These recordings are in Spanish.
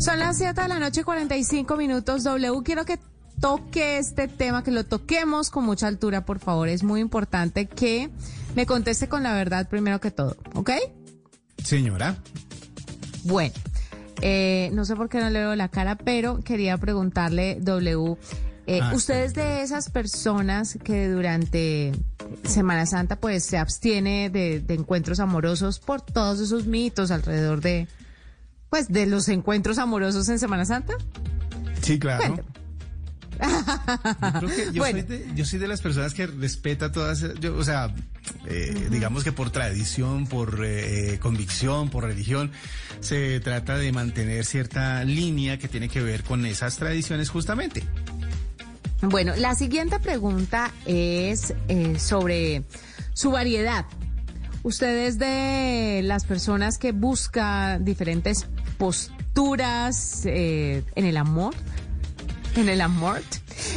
Son las 7 de la noche, 45 minutos. W, quiero que toque este tema, que lo toquemos con mucha altura, por favor. Es muy importante que me conteste con la verdad primero que todo, ¿ok? Señora. Bueno, eh, no sé por qué no le veo la cara, pero quería preguntarle, W, eh, Ah, ¿usted es de esas personas que durante Semana Santa pues se abstiene de, de encuentros amorosos por todos esos mitos alrededor de, pues, de los encuentros amorosos en Semana Santa? Sí, claro. Yo creo que yo, Bueno. soy de, yo soy de las personas que respeta todas, yo, o sea, eh, digamos que por tradición, por eh, convicción, por religión, se trata de mantener cierta línea que tiene que ver con esas tradiciones justamente. Bueno, la siguiente pregunta es eh, sobre su variedad. ¿Usted es de las personas que busca diferentes posturas eh, en el amor? ¿En el amor?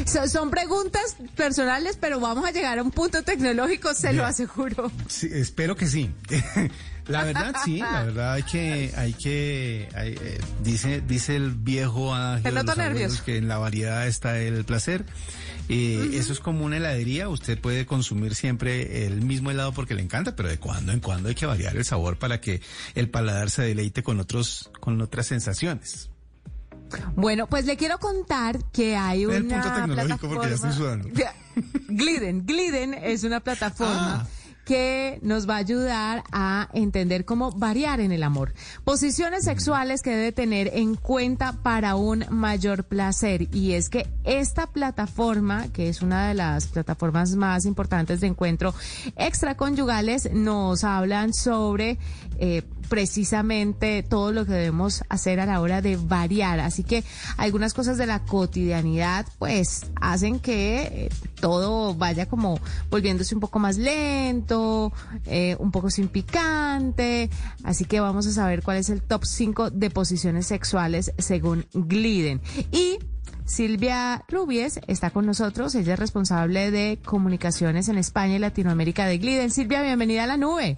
So- son preguntas personales, pero vamos a llegar a un punto tecnológico, se lo aseguro. Sí, espero que sí. La verdad sí, la verdad hay que, hay que, hay, eh, dice, dice el viejo adagio de los que en la variedad está el placer. Eh, Eso es como una heladería, usted puede consumir siempre el mismo helado porque le encanta, pero de cuando en cuando hay que variar el sabor para que el paladar se deleite con otros, con otras sensaciones. Bueno, pues le quiero contar que hay una El punto tecnológico, porque ya estoy sudando. Gliden, Gliden es una plataforma Ah. Que nos va a ayudar a entender cómo variar en el amor. Posiciones sexuales que debe tener en cuenta para un mayor placer. Y es que esta plataforma, que es una de las plataformas más importantes de encuentro extraconyugales, nos hablan sobre eh, precisamente todo lo que debemos hacer a la hora de variar. Así que algunas cosas de la cotidianidad pues hacen que eh, todo vaya como volviéndose un poco más lento, eh, un poco sin picante. Así que vamos a saber cuál es el top 5 de posiciones sexuales según Gliden. Y Silvia Rubies está con nosotros. Ella es responsable de comunicaciones en España y Latinoamérica de Gliden. Silvia, bienvenida a la nube.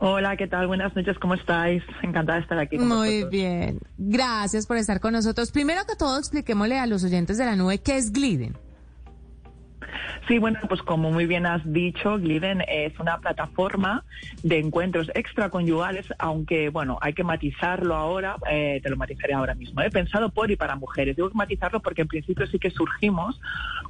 Hola, ¿qué tal? Buenas noches, ¿cómo estáis? Encantada de estar aquí. Con Muy vosotros. bien. Gracias por estar con nosotros. Primero que todo, expliquémosle a los oyentes de la nube qué es Gliden. Sí, bueno, pues como muy bien has dicho, Gliden es una plataforma de encuentros extraconyugales, aunque, bueno, hay que matizarlo ahora, eh, te lo matizaré ahora mismo, he pensado por y para mujeres. Digo que matizarlo porque en principio sí que surgimos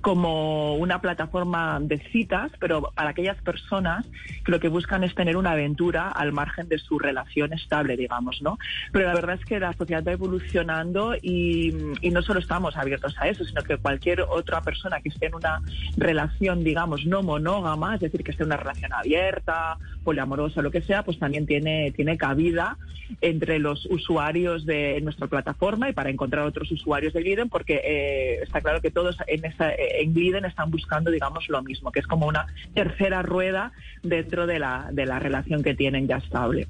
como una plataforma de citas, pero para aquellas personas que lo que buscan es tener una aventura al margen de su relación estable, digamos, ¿no? Pero la verdad es que la sociedad va evolucionando y no solo estamos abiertos a eso, sino que cualquier otra persona que esté en una relación, digamos, no monógama, es decir, que esté una relación abierta, poliamorosa, lo que sea, pues también tiene, tiene cabida entre los usuarios de nuestra plataforma y para encontrar otros usuarios de Gliden, porque eh, está claro que todos en, esa, en Gliden están buscando, digamos, lo mismo, que es como una tercera rueda dentro de la, de la relación que tienen ya estable.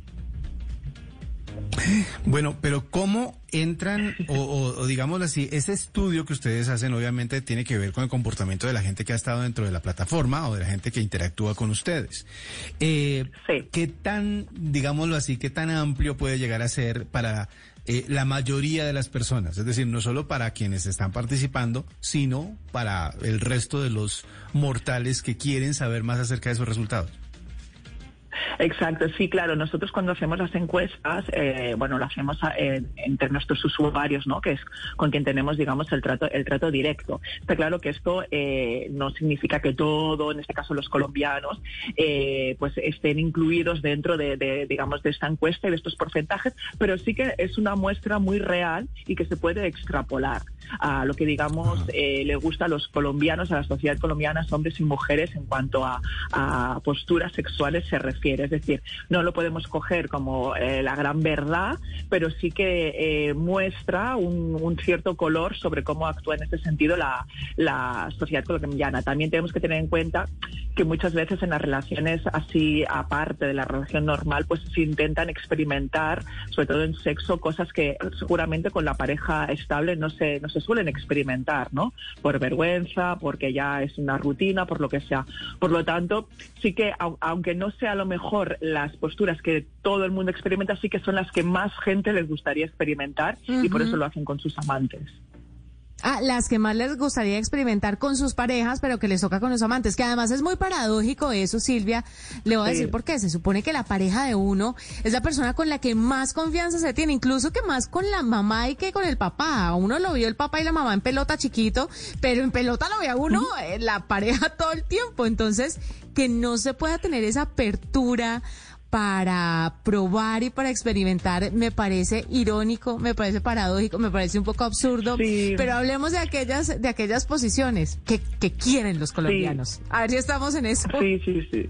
Bueno, pero ¿cómo entran, o, o, o digámoslo así, ese estudio que ustedes hacen obviamente tiene que ver con el comportamiento de la gente que ha estado dentro de la plataforma o de la gente que interactúa con ustedes? Eh, Sí. ¿Qué tan, digámoslo así, qué tan amplio puede llegar a ser para eh, la mayoría de las personas? Es decir, no solo para quienes están participando, sino para el resto de los mortales que quieren saber más acerca de esos resultados. Exacto, sí, claro. Nosotros cuando hacemos las encuestas, eh, bueno, lo hacemos eh, entre nuestros usuarios, ¿no? Que es con quien tenemos, digamos, el trato, el trato directo. Está claro que esto eh, no significa que todo, en este caso los colombianos, pues estén incluidos dentro de, de, digamos, de esta encuesta y de estos porcentajes, pero sí que es una muestra muy real y que se puede extrapolar a lo que, digamos, le gusta a los colombianos, a la sociedad colombiana, hombres y mujeres en cuanto a, a posturas sexuales se refiere. Es decir, no lo podemos coger como eh, la gran verdad, pero sí que eh, muestra un, un cierto color sobre cómo actúa en este sentido la, la sociedad colombiana. También tenemos que tener en cuenta que muchas veces en las relaciones así, aparte de la relación normal, pues se intentan experimentar, sobre todo en sexo, cosas que seguramente con la pareja estable no se, no se suelen experimentar, ¿no? Por vergüenza, porque ya es una rutina, por lo que sea. Por lo tanto, sí que, au- aunque no sea lo mejor mejor las posturas que todo el mundo experimenta sí que son las que más gente les gustaría experimentar y por eso lo hacen con sus amantes. Ah, las que más les gustaría experimentar con sus parejas, pero que les toca con los amantes, que además es muy paradójico eso, Silvia. Le voy a decir por qué. Se supone que la pareja de uno es la persona con la que más confianza se tiene, incluso que más con la mamá y que con el papá. A uno lo vio el papá y la mamá en pelota chiquito, pero en pelota lo ve a uno eh, la pareja todo el tiempo. Entonces, que no se pueda tener esa apertura para probar y para experimentar me parece irónico, me parece paradójico, me parece un poco absurdo, pero hablemos de aquellas de aquellas posiciones que, que quieren los colombianos. A ver si estamos en eso. Sí, sí, sí.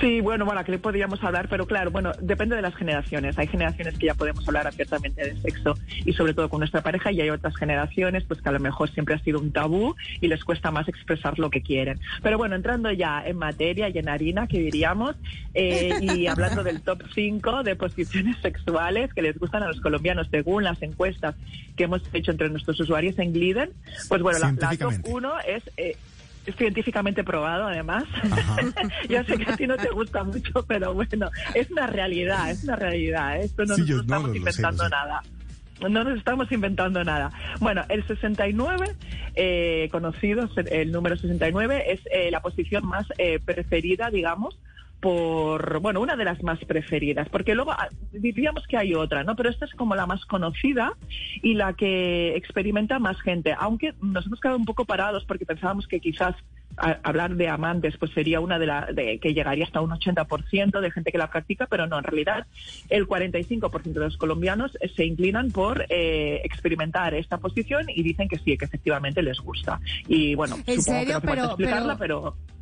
Sí, bueno, bueno, aquí le podríamos hablar, pero claro, bueno, depende de las generaciones. Hay generaciones que ya podemos hablar abiertamente de sexo y sobre todo con nuestra pareja y hay otras generaciones pues que a lo mejor siempre ha sido un tabú y les cuesta más expresar lo que quieren. Pero bueno, entrando ya en materia y en harina, que diríamos, eh, y hablando del top 5 de posiciones sexuales que les gustan a los colombianos según las encuestas que hemos hecho entre nuestros usuarios en Gliden, pues bueno, la, top 1 es... Eh, es científicamente probado además. ya sé que a ti no te gusta mucho, pero bueno, es una realidad, es una realidad. ¿eh? Esto no nos estamos inventando nada. No nos estamos inventando nada. Bueno, el 69, eh, conocido, el número 69, es eh, la posición más eh, preferida, digamos, por, bueno, una de las más preferidas, porque luego ah, diríamos que hay otra, ¿no? Pero esta es como la más conocida y la que experimenta más gente, aunque nos hemos quedado un poco parados porque pensábamos que quizás hablar de amantes pues sería una de las que llegaría hasta un 80% de gente que la practica, pero no, en realidad el 45% de los colombianos se inclinan por eh, experimentar esta posición y dicen que sí, que efectivamente les gusta. Y bueno, supongo que no pero, explicarla, pero eh,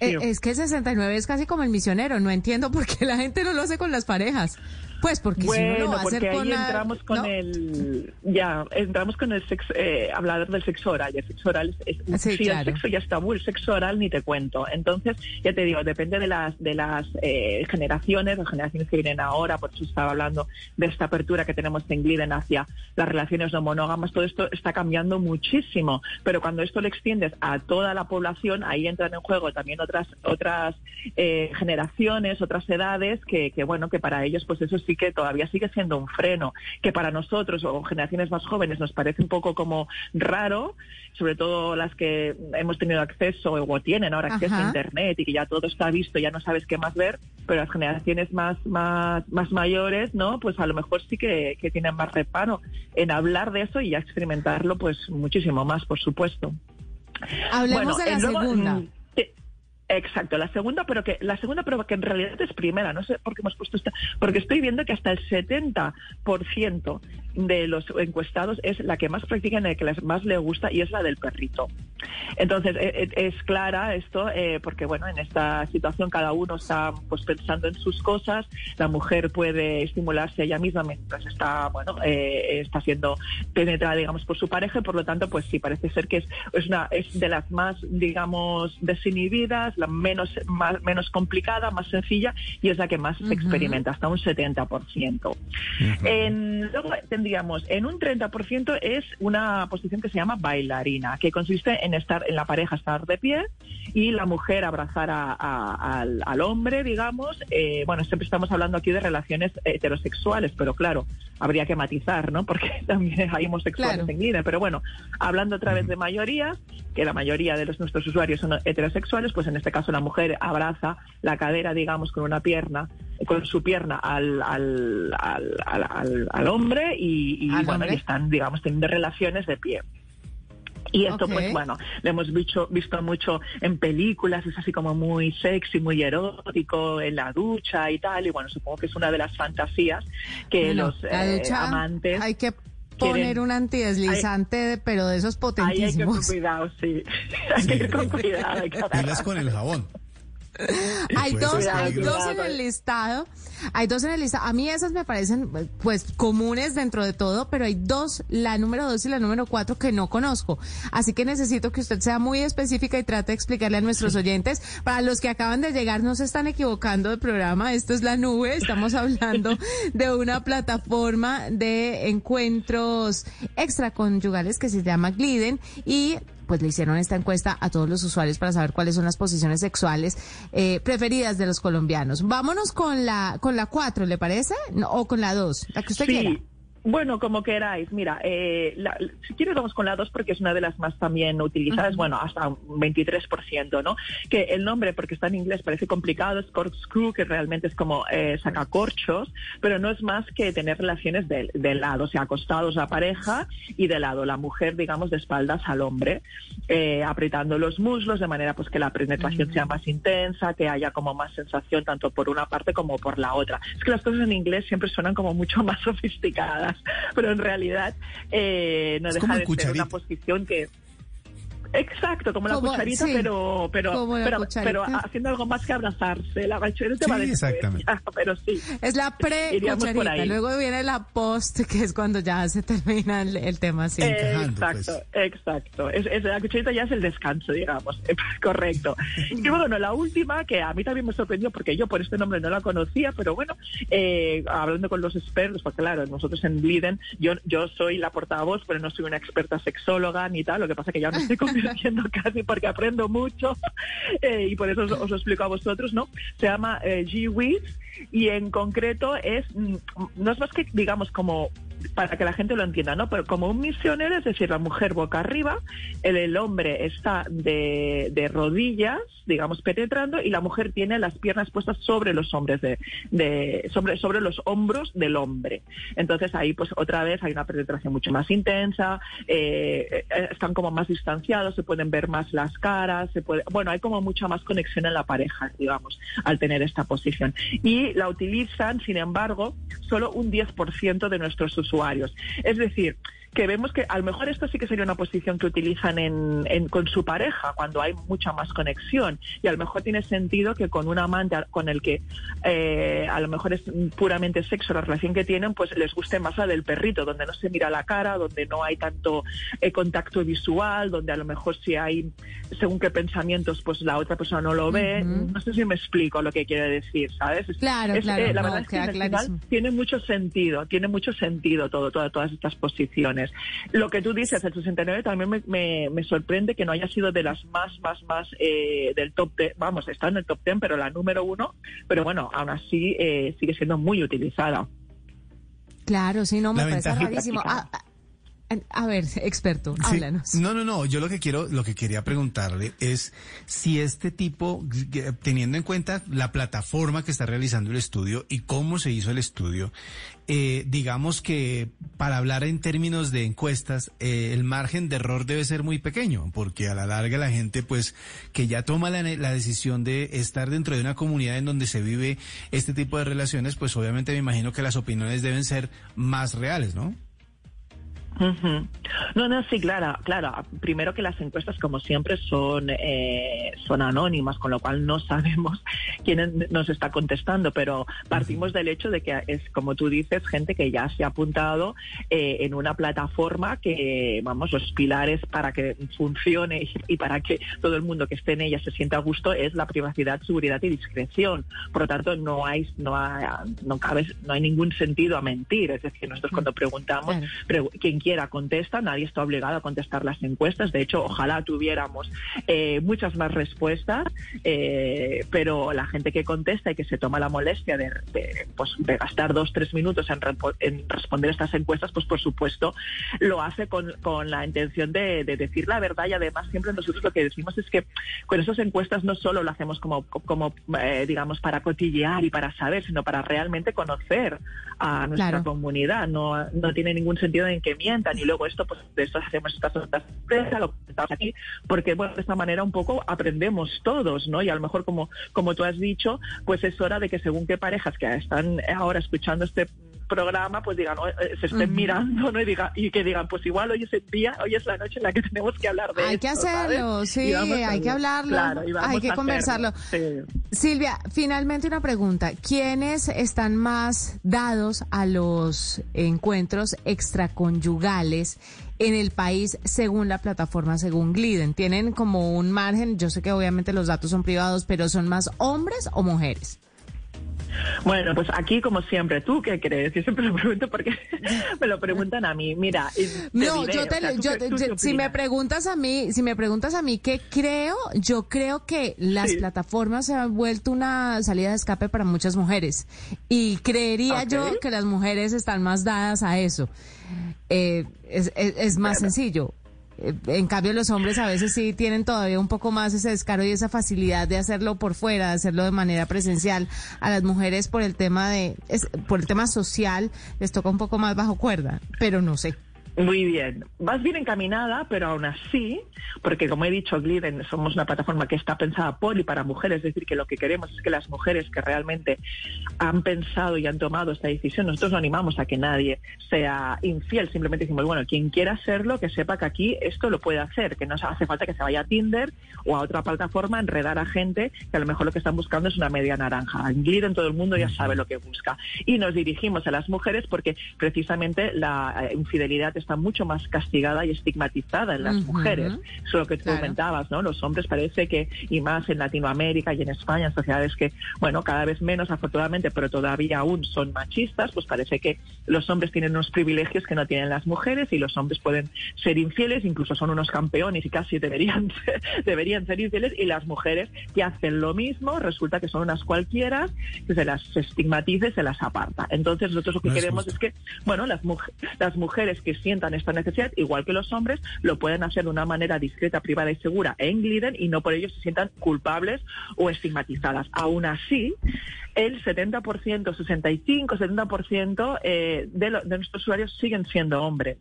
es que el 69 es casi como el misionero, no entiendo por qué la gente no lo hace con las parejas. Pues porque bueno, si uno lo va porque ahí entramos con el ya entramos con el sexo, eh, hablar del sexo oral. El sexo oral es, sí, el sexo ya es tabú, el sexo oral ni te cuento. Entonces ya te digo, depende de las de las eh, generaciones, las generaciones que vienen ahora. Por eso estaba hablando de esta apertura que tenemos en Gliden hacia las relaciones no monógamas. Todo esto está cambiando muchísimo. Pero cuando esto lo extiendes a toda la población, ahí entran en juego también otras otras eh, generaciones, otras edades que, que bueno que para ellos pues eso sí que todavía sigue siendo un freno, que para nosotros o generaciones más jóvenes nos parece un poco como raro, sobre todo las que hemos tenido acceso o tienen ahora acceso a Internet y que ya todo está visto, ya no sabes qué más ver, pero las generaciones más, más, más mayores, ¿no? Pues a lo mejor sí que, que tienen más reparo en hablar de eso y ya experimentarlo pues muchísimo más, por supuesto. Hablemos de la segunda. Exacto, la segunda, pero que la segunda, pero que en realidad es primera, no sé por qué hemos puesto esta, porque estoy viendo que hasta el 70% de los encuestados es la que más practican, la que más le gusta y es la del perrito. Entonces, e, e, es clara esto, eh, porque bueno, en esta situación cada uno está pues pensando en sus cosas, la mujer puede estimularse ella misma mientras está, bueno, eh, está siendo penetrada, digamos, por su pareja, y por lo tanto, pues sí, parece ser que es, es, una, es de las más, digamos, desinhibidas, la menos, más, menos complicada, más sencilla, y es la que más se experimenta, hasta un 70%. en, luego tendríamos, en un 30% es una posición que se llama bailarina, que consiste en estar en la pareja, estar de pie, y la mujer abrazar al, hombre, digamos. Eh, bueno, siempre estamos hablando aquí de relaciones heterosexuales, pero claro, habría que matizar, ¿no? Porque también hay homosexuales en Guinea. Pero bueno, hablando otra vez de mayoría, que la mayoría de los, nuestros usuarios son heterosexuales, pues en este caso la mujer abraza la cadera, digamos, con una pierna, con su pierna al, al, al, al hombre y, bueno, y están, digamos, teniendo relaciones de pie. Y esto, pues bueno, lo hemos visto, visto mucho en películas, es así como muy sexy, muy erótico, en la ducha y tal. Y bueno, supongo que es una de las fantasías que los eh, amantes. Hay que poner un antideslizante, pero de esos potentísimos. hay que ir con cuidado, sí. hay que ir con cuidado. Hay con el jabón. hay dos, hay dos en el listado. Hay dos en el listado. A mí esas me parecen, pues, comunes dentro de todo, pero hay dos, la número dos y la número cuatro, que no conozco. Así que necesito que usted sea muy específica y trate de explicarle a nuestros oyentes. Para los que acaban de llegar, no se están equivocando de programa. Esto es la nube. Estamos hablando de una plataforma de encuentros extraconyugales que se llama Gliden y pues le hicieron esta encuesta a todos los usuarios para saber cuáles son las posiciones sexuales eh, preferidas de los colombianos. Vámonos con la con la cuatro, ¿le parece? o con la dos, la que usted quiera. Bueno, como queráis. Mira, eh, si quieres vamos con la 2 porque es una de las más también utilizadas, bueno, hasta un 23%, ¿no? Que el nombre, porque está en inglés, parece complicado, es corkscrew, que realmente es como eh, sacacorchos, pero no es más que tener relaciones de, lado, o sea, acostados la pareja y de lado, la mujer, digamos, de espaldas al hombre, eh, apretando los muslos de manera pues que la penetración sea más intensa, que haya como más sensación tanto por una parte como por la otra. Es que las cosas en inglés siempre suenan como mucho más sofisticadas. pero en realidad eh, no deja de ser una posición que Exacto, como, la cucharita, pero pero pero, haciendo algo más que abrazarse. La cucharita sí, exactamente. pero sí. Es la pre-cucharita. Luego viene la post, que es cuando ya se termina el, tema así. exacto, pues. exacto. Es, la cucharita ya es el descanso, digamos. Correcto. Y bueno, la última, que a mí también me sorprendió, porque yo por este nombre no la conocía, pero bueno, eh, hablando con los expertos, porque claro, nosotros en Bliden, yo, yo soy la portavoz, pero no soy una experta sexóloga ni tal, lo que pasa que ya no estoy con haciendo casi porque aprendo mucho eh, y por eso os, lo explico a vosotros, ¿no? Se llama eh, G-Wiz y en concreto es, mm, no es más que, digamos, como para que la gente lo entienda, ¿no? Pero como un misionero, es decir, la mujer boca arriba, el, hombre está de, de, rodillas, digamos, penetrando, y la mujer tiene las piernas puestas sobre los hombres de, de, sobre, sobre los hombros del hombre. Entonces ahí, pues otra vez hay una penetración mucho más intensa, eh, eh, están como más distanciados, se pueden ver más las caras, se puede, bueno, hay como mucha más conexión en la pareja, digamos, al tener esta posición. Y la utilizan, sin embargo, solo un 10% de nuestros usuarios. Es decir, que vemos que a lo mejor esto sí que sería una posición que utilizan en, con su pareja cuando hay mucha más conexión. Y a lo mejor tiene sentido que con un amante con el que eh, a lo mejor es puramente sexo la relación que tienen pues les guste más la del perrito donde no se mira la cara donde no hay tanto eh, contacto visual donde a lo mejor si hay según qué pensamientos pues la otra persona no lo ve. No sé si me explico lo que quiere decir sabes claro, claro. eh, la verdad es que tiene mucho sentido tiene mucho sentido todo todas estas posiciones lo que tú dices, el 69 también me, sorprende que no haya sido de las más, más, más eh, del top 10, vamos, está en el top 10, pero la número uno, pero bueno, aún así eh, sigue siendo muy utilizada. Claro, sí, no, me parece rarísimo. A ver, experto, háblanos. No, no, no. Yo lo que quiero, lo que quería preguntarle es si este tipo, teniendo en cuenta la plataforma que está realizando el estudio y cómo se hizo el estudio, eh, digamos que para hablar en términos de encuestas, eh, el margen de error debe ser muy pequeño, porque a la larga la gente, pues, que ya toma la, la decisión de estar dentro de una comunidad en donde se vive este tipo de relaciones, pues obviamente me imagino que las opiniones deben ser más reales, ¿no? No, no, sí, claro, claro. Primero que las encuestas, como siempre, son, eh, son anónimas, con lo cual no sabemos quién nos está contestando, pero partimos del hecho de que es, como tú dices, gente que ya se ha apuntado eh, en una plataforma que, vamos, los pilares para que funcione y, para que todo el mundo que esté en ella se sienta a gusto es la privacidad, seguridad y discreción. Por lo tanto, no hay, no hay, no cabe, no hay ningún sentido a mentir. Es decir, nosotros cuando preguntamos, ¿quién quiera contesta, nadie está obligado a contestar las encuestas. De hecho, ojalá tuviéramos eh, muchas más respuestas, eh, pero la gente que contesta y que se toma la molestia de, pues, gastar dos, tres minutos en, responder estas encuestas, pues por supuesto lo hace con, la intención de, decir la verdad y además siempre nosotros lo que decimos es que con esas encuestas no solo lo hacemos como, como eh, digamos, para cotillear y para saber, sino para realmente conocer a nuestra comunidad. No, no tiene ningún sentido en que mientan y luego esto, pues de esto hacemos estas otras empresas, lo estamos aquí, porque bueno, de esta manera un poco aprendemos todos, ¿no? Y a lo mejor como, como tú has dicho, pues es hora de que según qué parejas que están ahora escuchando este programa, pues digan, eh, se estén mirando, ¿no? Y, diga, y que digan, pues igual hoy es el día, hoy es la noche en la que tenemos que hablar de Hay que hacerlo, sí, hay que hablarlo, hay que conversarlo. Silvia, finalmente una pregunta. ¿Quiénes están más dados a los encuentros extraconyugales en el país según la plataforma, según Gliden? ¿Tienen como un margen? Yo sé que obviamente los datos son privados, pero ¿son más hombres o mujeres? Bueno, pues aquí como siempre, ¿tú qué crees? Yo siempre lo pregunto porque me lo preguntan a mí. Mira, no, yo te, si me preguntas a mí, si me preguntas a mí qué creo, yo creo que las plataformas se han vuelto una salida de escape para muchas mujeres y creería yo que las mujeres están más dadas a eso. Eh, es, es, más sencillo. Eh, en cambio, los hombres a veces sí tienen todavía un poco más ese descaro y esa facilidad de hacerlo por fuera, de hacerlo de manera presencial. A las mujeres por el tema de, por el tema social les toca un poco más bajo cuerda, pero no sé. Muy bien. Vas bien encaminada, pero aún así, porque como he dicho, Gliden somos una plataforma que está pensada por y para mujeres, es decir, que lo que queremos es que las mujeres que realmente han pensado y han tomado esta decisión, nosotros no animamos a que nadie sea infiel, simplemente decimos, bueno, quien quiera hacerlo, que sepa que aquí esto lo puede hacer, que no hace falta que se vaya a Tinder o a otra plataforma a enredar a gente que a lo mejor lo que están buscando es una media naranja. En Gliden todo el mundo ya sabe lo que busca. Y nos dirigimos a las mujeres porque precisamente la eh, infidelidad es está mucho más castigada y estigmatizada en las mujeres. Eso es lo que tú comentabas, ¿no? Los hombres parece que, y más en Latinoamérica y en España, en sociedades que, bueno, cada vez menos afortunadamente, pero todavía aún son machistas, pues parece que los hombres tienen unos privilegios que no tienen las mujeres y los hombres pueden ser infieles, incluso son unos campeones y casi deberían ser, deberían ser infieles, y las mujeres que hacen lo mismo, resulta que son unas cualquiera, que se las estigmatice, se las aparta. Entonces nosotros lo que queremos es que, bueno, las, las mujeres que sienten esta necesidad, igual que los hombres, lo pueden hacer de una manera discreta, privada y segura en Gliden y no por ello se sientan culpables o estigmatizadas. Aún así, el 70%, 65, 70% eh, de, de nuestros usuarios siguen siendo hombres.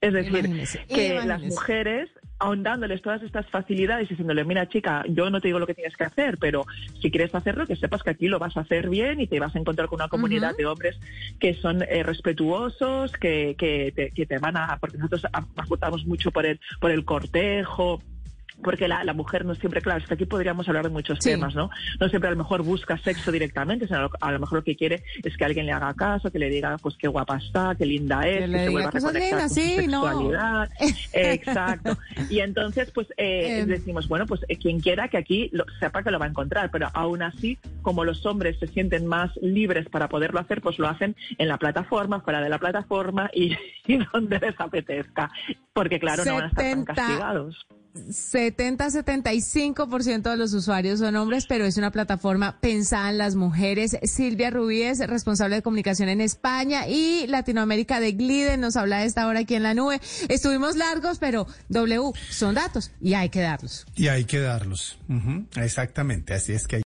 Es decir, que las mujeres ahondándoles todas estas facilidades y diciéndole, mira chica, yo no te digo lo que tienes que hacer, pero si quieres hacerlo, que sepas que aquí lo vas a hacer bien y te vas a encontrar con una comunidad de hombres que son eh, respetuosos, que, que, te, que te van a, porque nosotros apostamos mucho por el, por el cortejo, porque la, la, mujer no siempre, claro, hasta aquí podríamos hablar de muchos temas, ¿no? No siempre a lo mejor busca sexo directamente, sino a lo mejor lo que quiere es que alguien le haga caso, que le diga, pues qué guapa está, qué linda es, que, se vuelva a reconectar con sí, sexualidad. Exacto. Y entonces, pues eh, em. decimos, bueno, pues eh, quien quiera que aquí lo, sepa que lo va a encontrar, pero aún así, como los hombres se sienten más libres para poderlo hacer, pues lo hacen en la plataforma, fuera de la plataforma y, y donde les apetezca, porque claro, no van a estar tan castigados. 70-75% de los usuarios son hombres, pero es una plataforma pensada en las mujeres. Silvia Rubíes, responsable de comunicación en España y Latinoamérica de Gliden, nos habla de esta hora aquí en la nube. Estuvimos largos, pero W son datos y hay que darlos. Y hay que darlos. Exactamente, así es que hay